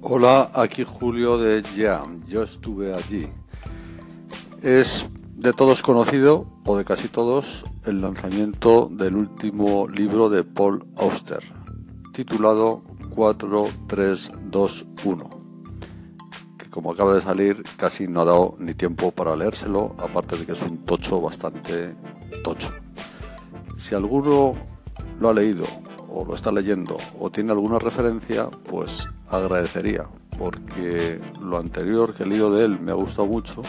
Hola, aquí Julio de Jam. Yo estuve allí. Es de todos conocido, o de casi todos, el lanzamiento del último libro de Paul Auster, titulado 4321, que como acaba de salir casi no ha dado ni tiempo para leérselo, aparte de que es un tocho bastante tocho. Si alguno lo ha leído o lo está leyendo o tiene alguna referencia, pues agradecería, porque lo anterior que he leído de él me ha gustado mucho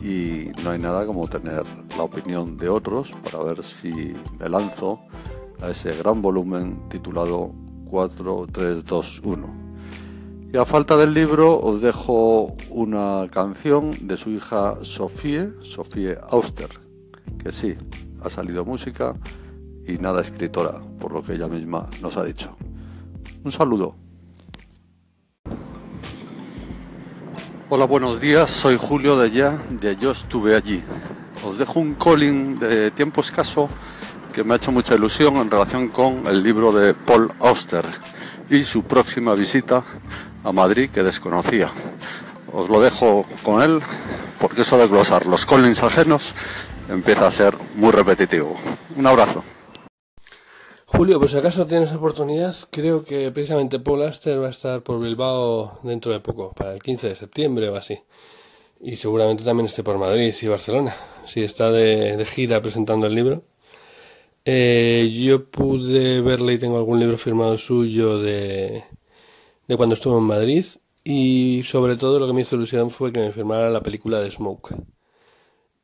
y no hay nada como tener la opinión de otros para ver si me lanzo a ese gran volumen titulado 4321. Y a falta del libro os dejo una canción de su hija Sofie, Sofie Auster, que sí, ha salido música y nada escritora, por lo que ella misma nos ha dicho. Un saludo. Hola, buenos días, soy Julio de Ya, de Yo estuve allí. Os dejo un calling de tiempo escaso que me ha hecho mucha ilusión en relación con el libro de Paul Auster y su próxima visita a Madrid que desconocía. Os lo dejo con él porque eso de glosar los callings ajenos empieza a ser muy repetitivo. Un abrazo. Julio, pues si acaso tienes oportunidad, creo que precisamente Paul Aster va a estar por Bilbao dentro de poco, para el 15 de septiembre o así. Y seguramente también esté por Madrid y Barcelona, si está de, gira presentando el libro. Eh, yo pude verle y tengo algún libro firmado suyo de, de cuando estuvo en Madrid y sobre todo lo que me hizo ilusión fue que me firmara la película de Smoke.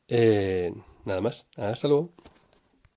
Eh, nada más, hasta luego.